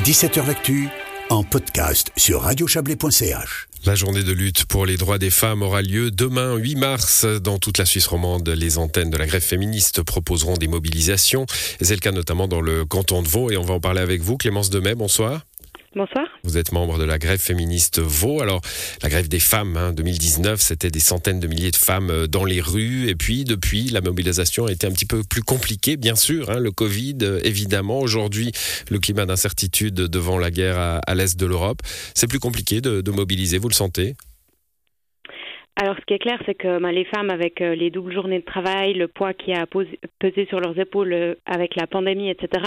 17h L'actu en podcast sur radiochablais.ch. La journée de lutte pour les droits des femmes aura lieu demain 8 mars dans toute la Suisse romande. Les antennes de la grève féministe proposeront des mobilisations. C'est le cas notamment dans le canton de Vaud et on va en parler avec vous. Clémence Demet, bonsoir. Bonsoir. Vous êtes membre de la grève féministe Vaud. Alors, la grève des femmes, hein, 2019, c'était des centaines de milliers de femmes euh, dans les rues. Et puis, depuis, la mobilisation a été un petit peu plus compliquée, bien sûr. Hein, le Covid, euh, évidemment. Aujourd'hui, le climat d'incertitude devant la guerre à, l'est de l'Europe. C'est plus compliqué de mobiliser, vous le sentez? Alors, ce qui est clair, c'est que ben, les femmes, avec euh, les doubles journées de travail, le poids qui a pesé sur leurs épaules euh, avec la pandémie, etc.,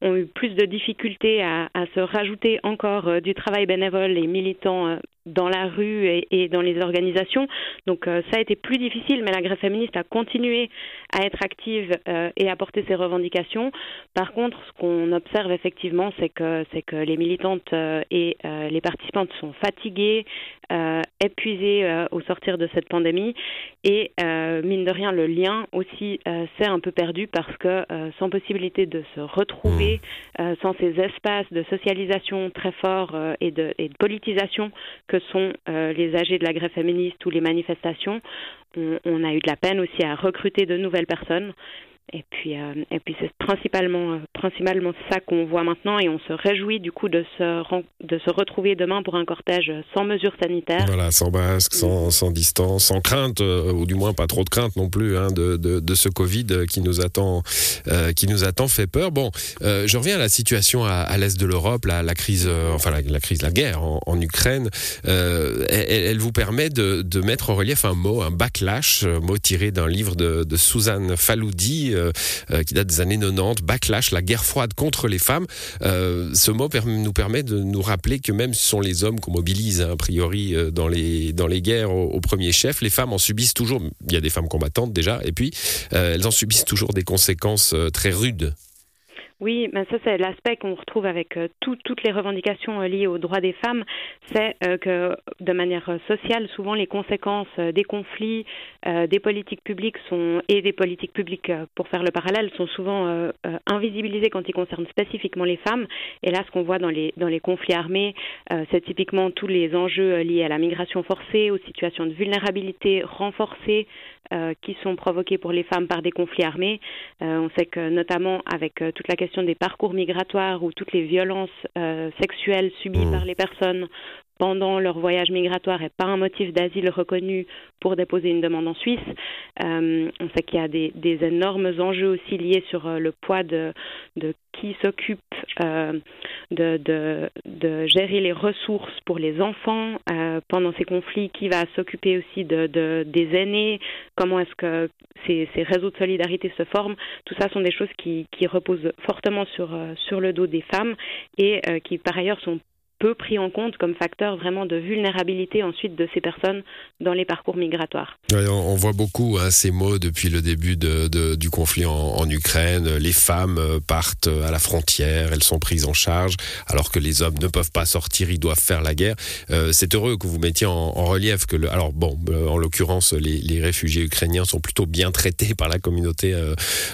ont eu plus de difficultés à, se rajouter encore euh, du travail bénévole et militant dans la rue et, dans les organisations. Donc ça a été plus difficile, mais la grève féministe a continué à être active et à porter ses revendications. Par contre, ce qu'on observe effectivement, c'est que, c'est que les militantes et les participantes sont fatiguées, épuisées au sortir de cette pandémie. Et euh, mine de rien, le lien aussi euh, s'est un peu perdu parce que euh, sans possibilité de se retrouver, mmh. sans ces espaces de socialisation très forts et, de, et de politisation que sont les âgés de la grève féministe ou les manifestations, on, on a eu de la peine aussi à recruter de nouvelles personnes. Et puis, euh, et puis c'est principalement, euh, principalement ça qu'on voit maintenant et on se réjouit du coup de se, de se retrouver demain pour un cortège sans mesures sanitaires. Voilà, sans masque, sans, sans distance, sans crainte, euh, ou du moins pas trop de crainte non plus hein, de, de, de, ce Covid qui nous attend, qui nous attend fait peur. Bon, je reviens à la situation à, à l'est de l'Europe, la, la, crise, enfin la, la, crise, la guerre en, Ukraine. Elle, elle, vous permet de, de, mettre en relief un mot, un backlash, mot tiré d'un livre de, de Suzanne Faloudi euh, euh, qui date des années 90, Backlash, la guerre froide contre les femmes. Euh, ce mot nous permet de nous rappeler que même ce sont les hommes qu'on mobilise, hein, a priori, dans les, dans les guerres au, premier chef. Les femmes en subissent toujours, il y a des femmes combattantes déjà, et puis elles en subissent toujours des conséquences très rudes. Oui, ben ça c'est l'aspect qu'on retrouve avec euh, toutes les revendications euh, liées aux droits des femmes, c'est euh, que de manière sociale, souvent les conséquences des conflits, des politiques publiques sont et des politiques publiques, pour faire le parallèle, sont souvent invisibilisées quand ils concernent spécifiquement les femmes. Et là, ce qu'on voit dans les dans les conflits armés, c'est typiquement tous les enjeux liés à la migration forcée, aux situations de vulnérabilité renforcées qui sont provoquées pour les femmes par des conflits armés. on sait que notamment avec toute la question des parcours migratoires ou toutes les violences euh, sexuelles subies mmh. par les personnes pendant leur voyage migratoire et pas un motif d'asile reconnu pour déposer une demande en Suisse. Euh, on sait qu'il y a des, énormes enjeux aussi liés sur euh, le poids de, qui s'occupe euh, de, gérer les ressources pour les enfants pendant ces conflits, qui va s'occuper aussi de, de, des aînés, comment est-ce que ces, réseaux de solidarité se forment. Tout ça sont des choses qui, reposent fortement sur le dos des femmes et qui par ailleurs sont peu pris en compte comme facteur vraiment de vulnérabilité ensuite de ces personnes dans les parcours migratoires. on, voit beaucoup hein, ces mots depuis le début du conflit en, Ukraine. Les femmes euh, partent à la frontière, elles sont prises en charge, alors que les hommes ne peuvent pas sortir, ils doivent faire la guerre. Euh, c'est heureux que vous mettiez en, relief que, alors bon, euh, en l'occurrence, les, les, réfugiés ukrainiens sont plutôt bien traités par la communauté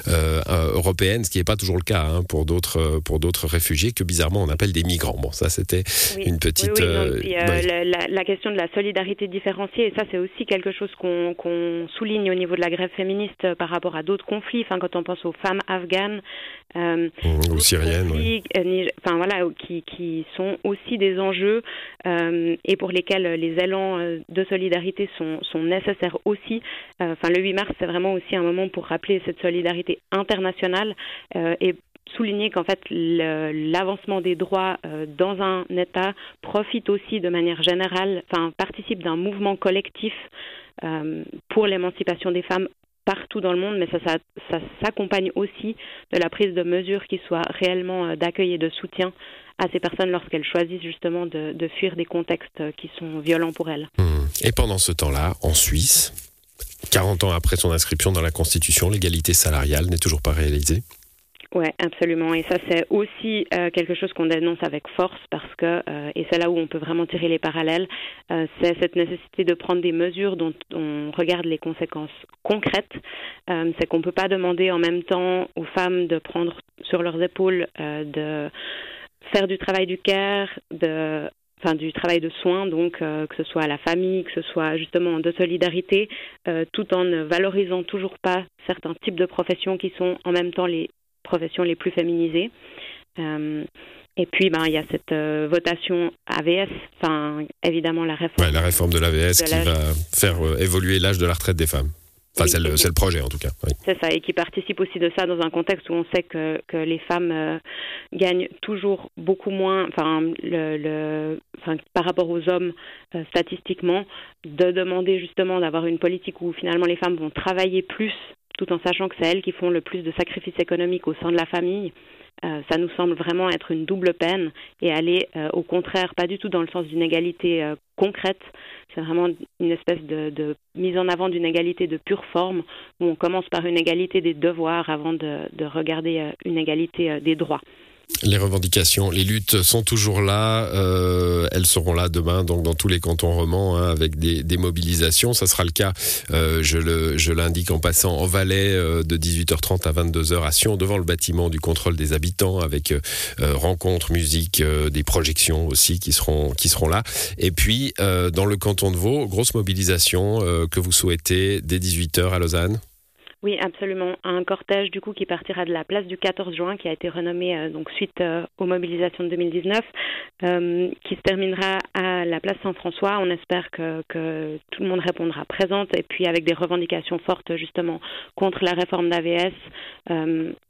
européenne, ce qui n'est pas toujours le cas hein, pour d'autres pour d'autres réfugiés que bizarrement on appelle des migrants. Bon, ça c'était une petite. Euh, la, question de la solidarité différenciée, et ça c'est aussi quelque chose qu'on souligne au niveau de la grève féministe euh, par rapport à d'autres conflits. Enfin, quand on pense aux femmes afghanes euh, ou syriennes, enfin voilà, qui, qui, sont aussi des enjeux et pour lesquels les élans de solidarité sont, sont nécessaires aussi. Enfin, le 8 mars, c'est vraiment aussi un moment pour rappeler cette solidarité internationale et souligner qu'en fait l'avancement des droits euh, dans un État profite aussi de manière générale, enfin participe d'un mouvement collectif euh, pour l'émancipation des femmes partout dans le monde, mais ça, s'accompagne aussi de la prise de mesures qui soient réellement euh, d'accueil et de soutien à ces personnes lorsqu'elles choisissent justement de, fuir des contextes qui sont violents pour elles. Mmh. Et pendant ce temps-là, en Suisse, 40 ans après son inscription dans la Constitution, l'égalité salariale n'est toujours pas réalisée oui, absolument. Et ça, c'est aussi euh, quelque chose qu'on dénonce avec force parce que, euh, et c'est là où on peut vraiment tirer les parallèles, euh, c'est cette nécessité de prendre des mesures dont on regarde les conséquences concrètes. c'est qu'on ne peut pas demander en même temps aux femmes de prendre sur leurs épaules de faire du travail du care, de enfin du travail de soins, donc que ce soit à la famille, que ce soit justement de solidarité, tout en ne valorisant toujours pas certains types de professions qui sont en même temps les professions les plus féminisées. Et puis, ben, il y a cette euh, votation AVS, enfin, évidemment, la réforme. Ouais, la réforme de l'AVS qui va faire euh, évoluer l'âge de la retraite des femmes. Enfin, c'est le, projet en tout cas. C'est ça, et qui participe aussi de ça dans un contexte où on sait que, que les femmes euh, gagnent toujours beaucoup moins, enfin, le, le enfin, par rapport aux hommes statistiquement, de demander justement d'avoir une politique où finalement les femmes vont travailler plus, tout en sachant que c'est elles qui font le plus de sacrifices économiques au sein de la famille. Euh, ça nous semble vraiment être une double peine et aller euh, au contraire pas du tout dans le sens d'une égalité euh, concrète. C'est vraiment une espèce de, mise en avant d'une égalité de pure forme où on commence par une égalité des devoirs avant de regarder une égalité des droits. Les revendications, les luttes sont toujours là. Euh, elles seront là demain, donc dans tous les cantons romans, hein, avec des, mobilisations. Ça sera le cas, euh, je l'indique en passant en Valais, euh, de 18h30 à 22h à Sion, devant le bâtiment du contrôle des habitants, avec rencontres, musique, des projections aussi qui seront qui seront là. Et puis dans le canton de Vaud, grosse mobilisation que vous souhaitez dès 18h à Lausanne. Oui, absolument. Un cortège du coup qui partira de la place du 14 juin, qui a été renommé euh, donc suite euh, aux mobilisations de 2019, euh, qui se terminera à la place Saint-François. On espère que, que, tout le monde répondra présente et puis avec des revendications fortes justement contre la réforme d'AVS,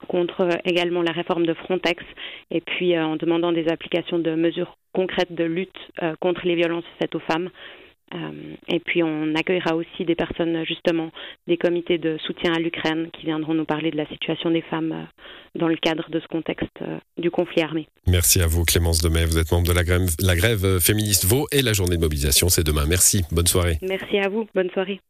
contre également la réforme de Frontex et puis en demandant des applications de mesures concrètes de lutte contre les violences faites aux femmes. Euh, et puis on accueillera aussi des personnes justement des comités de soutien à l'Ukraine qui viendront nous parler de la situation des femmes euh, dans le cadre de ce contexte euh, du conflit armé. Merci à vous Clémence Demey, vous êtes membre de la grève, la grève féministe Vaux et la journée de mobilisation c'est demain. Merci, bonne soirée. Merci à vous, bonne soirée.